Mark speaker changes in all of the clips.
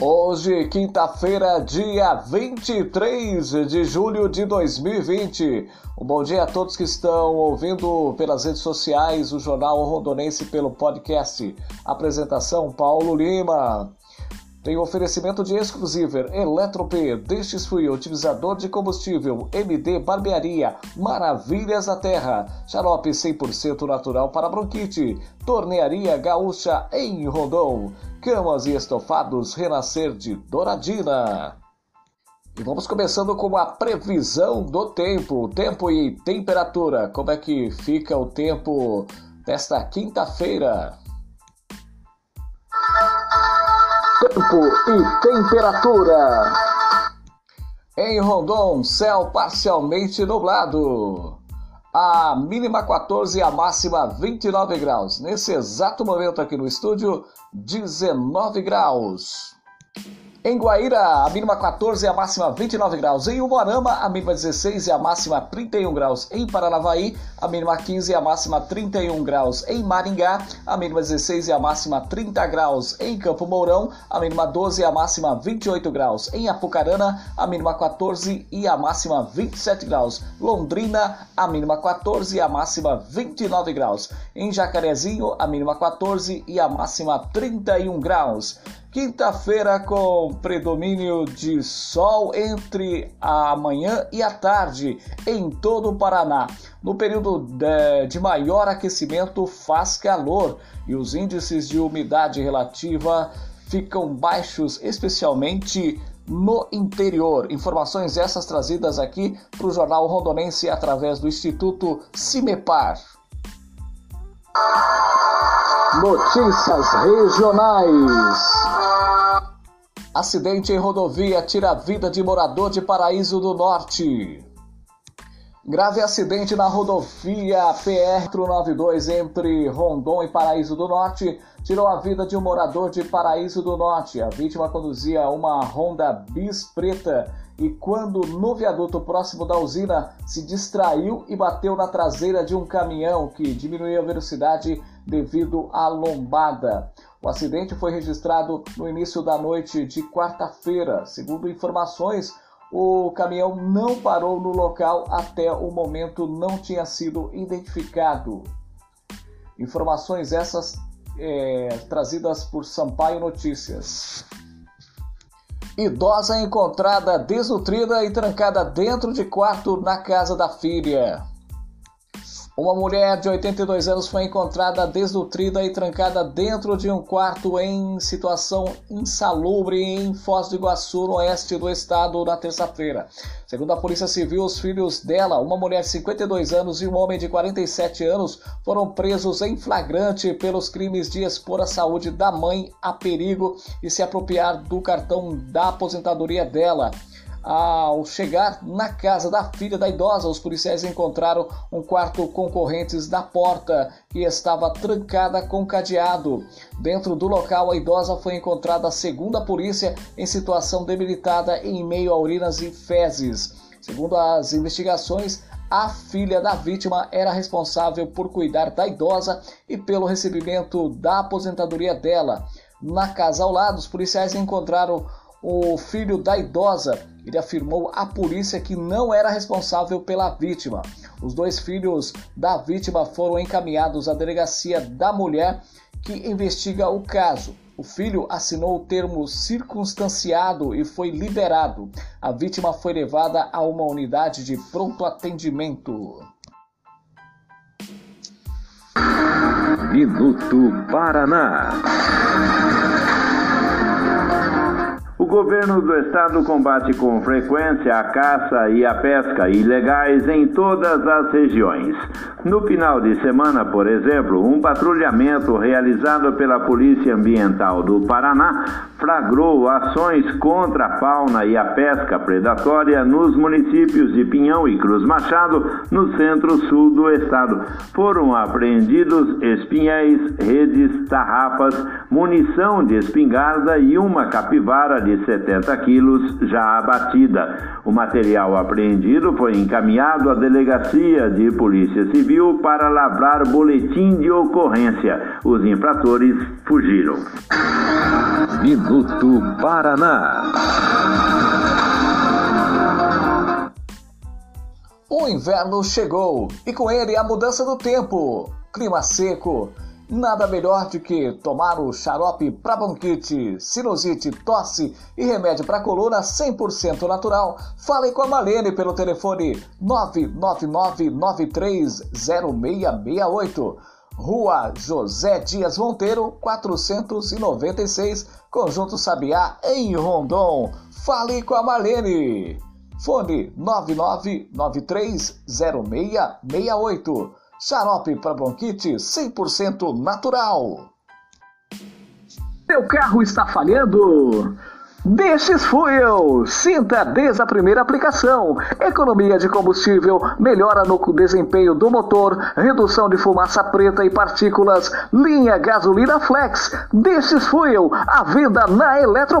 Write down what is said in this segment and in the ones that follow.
Speaker 1: Hoje, quinta-feira, dia 23 de julho de 2020. Um bom dia a todos que estão ouvindo pelas redes sociais o Jornal Rondonense pelo podcast. Apresentação Paulo Lima. Tem oferecimento de exclusiver Eletrop, Destes Free, utilizador de combustível, MD Barbearia, Maravilhas da Terra, xarope 100% natural para bronquite, Tornearia Gaúcha em Rondon, camas e estofados Renascer de Douradina. E vamos começando com a previsão do tempo, tempo e temperatura. Como é que fica o tempo desta quinta-feira? Tempo e temperatura. Em Rondon, céu parcialmente nublado. A mínima 14 e a máxima 29 graus. Nesse exato momento aqui no estúdio, 19 graus. Em Guaíra, a mínima 14 e a máxima 29 graus. Em Umuarama, a mínima 16 e a máxima 31 graus. Em Paranavaí, a mínima 15 e a máxima 31 graus. Em Maringá, a mínima 16 e a máxima 30 graus. Em Campo Mourão, a mínima 12 e a máxima 28 graus. Em Apucarana, a mínima 14 e a máxima 27 graus. Londrina, a mínima 14 e a máxima 29 graus. Em Jacarezinho, a mínima 14 e a máxima 31 graus. Quinta-feira com predomínio de sol entre a manhã e a tarde em todo o Paraná. No período de, maior aquecimento faz calor e os índices de umidade relativa ficam baixos, especialmente no interior. Informações essas trazidas aqui para o Jornal Rondonense através do Instituto Cimepar. Notícias regionais. Acidente em rodovia tira a vida de morador de Paraíso do Norte. Grave acidente na rodovia PR-92 entre Rondon e Paraíso do Norte tirou a vida de um morador de Paraíso do Norte. A vítima conduzia uma Honda Bis preta e quando no viaduto próximo da usina se distraiu e bateu na traseira de um caminhão que diminuiu a velocidade devido à lombada. O acidente foi registrado no início da noite de quarta-feira. Segundo informações, o caminhão não parou no local até o momento não tinha sido identificado. Informações essas é, trazidas por Sampaio Notícias. Idosa encontrada desnutrida e trancada dentro de quarto na casa da filha. Uma mulher de 82 anos foi encontrada desnutrida e trancada dentro de um quarto em situação insalubre em Foz do Iguaçu, no oeste do estado, na terça-feira. Segundo a Polícia Civil, os filhos dela, uma mulher de 52 anos e um homem de 47 anos, foram presos em flagrante pelos crimes de expor a saúde da mãe a perigo e se apropriar do cartão da aposentadoria dela. Ao chegar na casa da filha da idosa, os policiais encontraram um quarto com correntes da porta que estava trancada com cadeado. Dentro do local, a idosa foi encontrada, segundo a polícia, em situação debilitada em meio a urinas e fezes. Segundo as investigações, a filha da vítima era responsável por cuidar da idosa e pelo recebimento da aposentadoria dela. Na casa ao lado, os policiais encontraram o filho da idosa. Ele afirmou à polícia que não era responsável pela vítima. Os dois filhos da vítima foram encaminhados à delegacia da mulher que investiga o caso. O filho assinou o termo circunstanciado e foi liberado. A vítima foi levada a uma unidade de pronto atendimento.
Speaker 2: Minuto Paraná governo do estado combate com frequência a caça e a pesca ilegais em todas as regiões. No final de semana, por exemplo, um patrulhamento realizado pela Polícia Ambiental do Paraná flagrou ações contra a fauna e a pesca predatória nos municípios de Pinhão e Cruz Machado, no centro-sul do estado. Foram apreendidos espinhéis, redes, tarrafas, munição de espingarda e uma capivara de 70 quilos já abatida. O material apreendido foi encaminhado à Delegacia de Polícia Civil para lavrar boletim de ocorrência. Os infratores fugiram.
Speaker 3: Minuto Paraná.
Speaker 4: O inverno chegou e com ele a mudança do tempo. Clima seco. Nada melhor do que tomar o xarope para bronquite, sinusite, tosse e remédio para coluna 100% natural. Fale com a Malene pelo telefone 999930668. Rua José Dias Monteiro, 496, Conjunto Sabiá, em Rondon. Fale com a Marlene. Fone 99930668. Xarope para bronquite 100% natural.
Speaker 1: Seu carro está falhando? Destes Fuel. Sinta desde a primeira aplicação. Economia de combustível, melhora no desempenho do motor, redução de fumaça preta e partículas. Linha gasolina flex. Destes Fuel. A venda na Eletro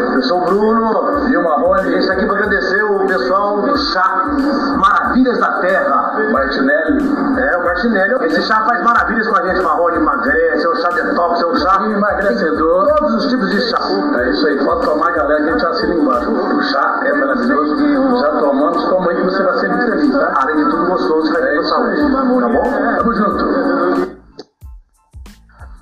Speaker 5: Eu sou o Bruno e o Marrone. A gente está aqui para agradecer o pessoal do chá Maravilhas da Terra. Martinelli. É, o Martinelli. Esse chá faz maravilhas com a gente, Marrone. Emagrece, é o chá detox, é o chá emagrecedor. Todos os tipos de chá. É isso aí, pode tomar, galera, que a gente assina embaixo. O chá é maravilhoso. Já tomamos, toma aí que você vai ser muito feliz, tá? Além de tudo gostoso, vai ter é saúde. Tá bom? Tamo junto.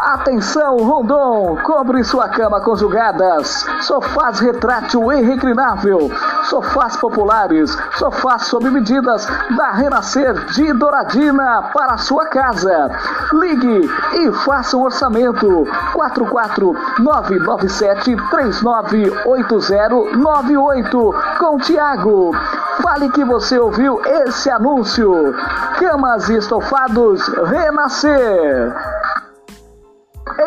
Speaker 1: Atenção, Rondon! Cobre sua cama com julgadas. Sofás retrátil e reclinável. Sofás populares. Sofás sob medidas da Renascer de Douradina para sua casa. Ligue e faça um orçamento. 44997398098 com Tiago. Fale que você ouviu esse anúncio. Camas e estofados Renascer.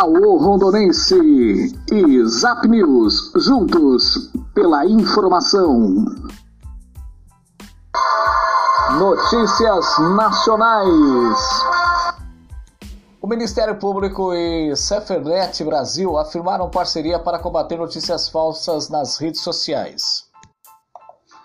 Speaker 1: Alô Rondonense e Zap News, juntos pela informação. Notícias Nacionais.
Speaker 4: O Ministério Público e Cefernet Brasil afirmaram parceria para combater notícias falsas nas redes sociais.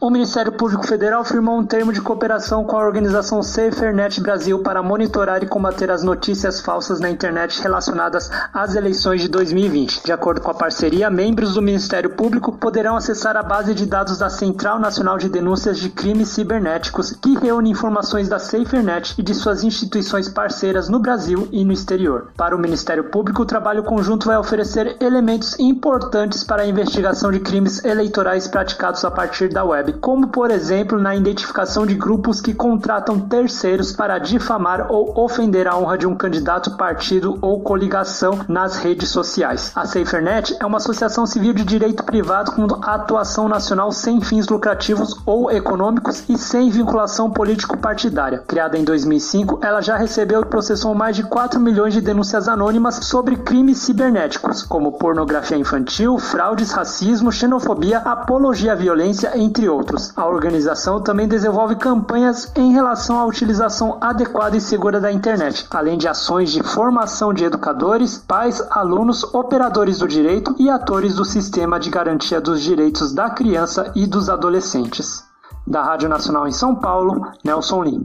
Speaker 4: O Ministério Público Federal firmou um termo de cooperação com a organização SaferNet Brasil para monitorar e combater as notícias falsas na internet relacionadas às eleições de 2020. De acordo com a parceria, membros do Ministério Público poderão acessar a base de dados da Central Nacional de Denúncias de Crimes Cibernéticos, que reúne informações da SaferNet e de suas instituições parceiras no Brasil e no exterior. Para o Ministério Público, o trabalho conjunto vai oferecer elementos importantes para a investigação de crimes eleitorais praticados a partir da web, como por exemplo na identificação de grupos que contratam terceiros para difamar ou ofender a honra de um candidato, partido ou coligação nas redes sociais. A SaferNet é uma associação civil de direito privado com atuação nacional sem fins lucrativos ou econômicos e sem vinculação político-partidária. Criada em 2005, ela já recebeu e processou mais de 4 milhões de denúncias anônimas sobre crimes cibernéticos, como pornografia infantil, fraudes, racismo, xenofobia, apologia à violência, entre outros. A organização também desenvolve campanhas em relação à utilização adequada e segura da internet, além de ações de formação de educadores, pais, alunos, operadores do direito e atores do sistema de garantia dos direitos da criança e dos adolescentes. Da Rádio Nacional em São Paulo, Nelson Lim.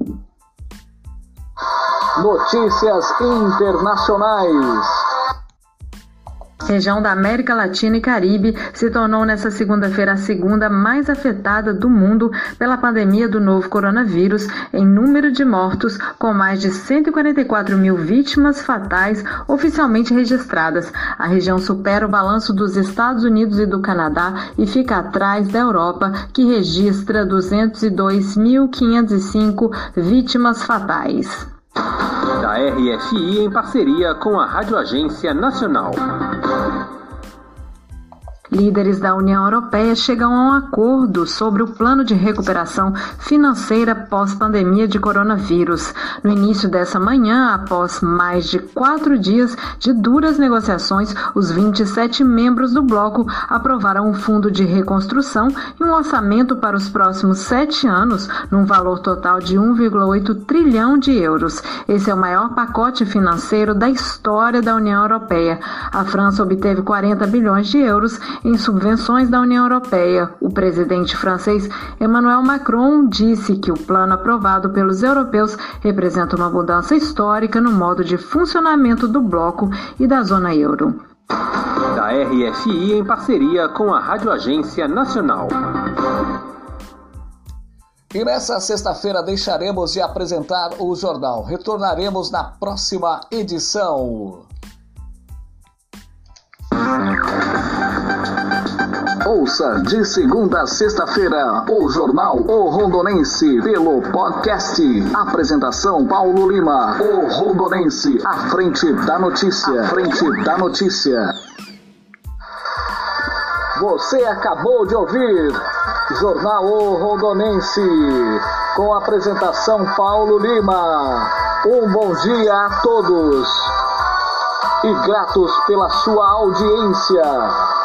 Speaker 6: Notícias internacionais
Speaker 7: região da América Latina e Caribe, se tornou nesta segunda-feira a segunda mais afetada do mundo pela pandemia do novo coronavírus em número de mortos, com mais de 144 mil vítimas fatais oficialmente registradas. A região supera o balanço dos Estados Unidos e do Canadá e fica atrás da Europa, que registra 202.505 vítimas fatais
Speaker 8: da RFI em parceria com a Rádio Agência Nacional.
Speaker 7: Líderes da União Europeia chegam a um acordo sobre o plano de recuperação financeira pós-pandemia de coronavírus. No início dessa manhã, após mais de quatro dias de duras negociações, os 27 membros do bloco aprovaram um fundo de reconstrução e um orçamento para os próximos sete anos, num valor total de 1,8 trilhão de euros. Esse é o maior pacote financeiro da história da União Europeia. A França obteve 40 bilhões de euros em subvenções da União Europeia. O presidente francês Emmanuel Macron disse que o plano aprovado pelos europeus representa uma mudança histórica no modo de funcionamento do bloco e da zona euro.
Speaker 8: Da RFI em parceria com a Rádio Agência Nacional.
Speaker 1: E nessa sexta-feira deixaremos de apresentar o jornal. Retornaremos na próxima edição.
Speaker 6: Ouça de segunda a sexta-feira o Jornal O Rondonense pelo podcast. Apresentação Paulo Lima. O Rondonense, à frente da notícia. À frente da notícia. Você acabou de ouvir Jornal O Rondonense com a apresentação Paulo Lima. Um bom dia a todos e gratos pela sua audiência.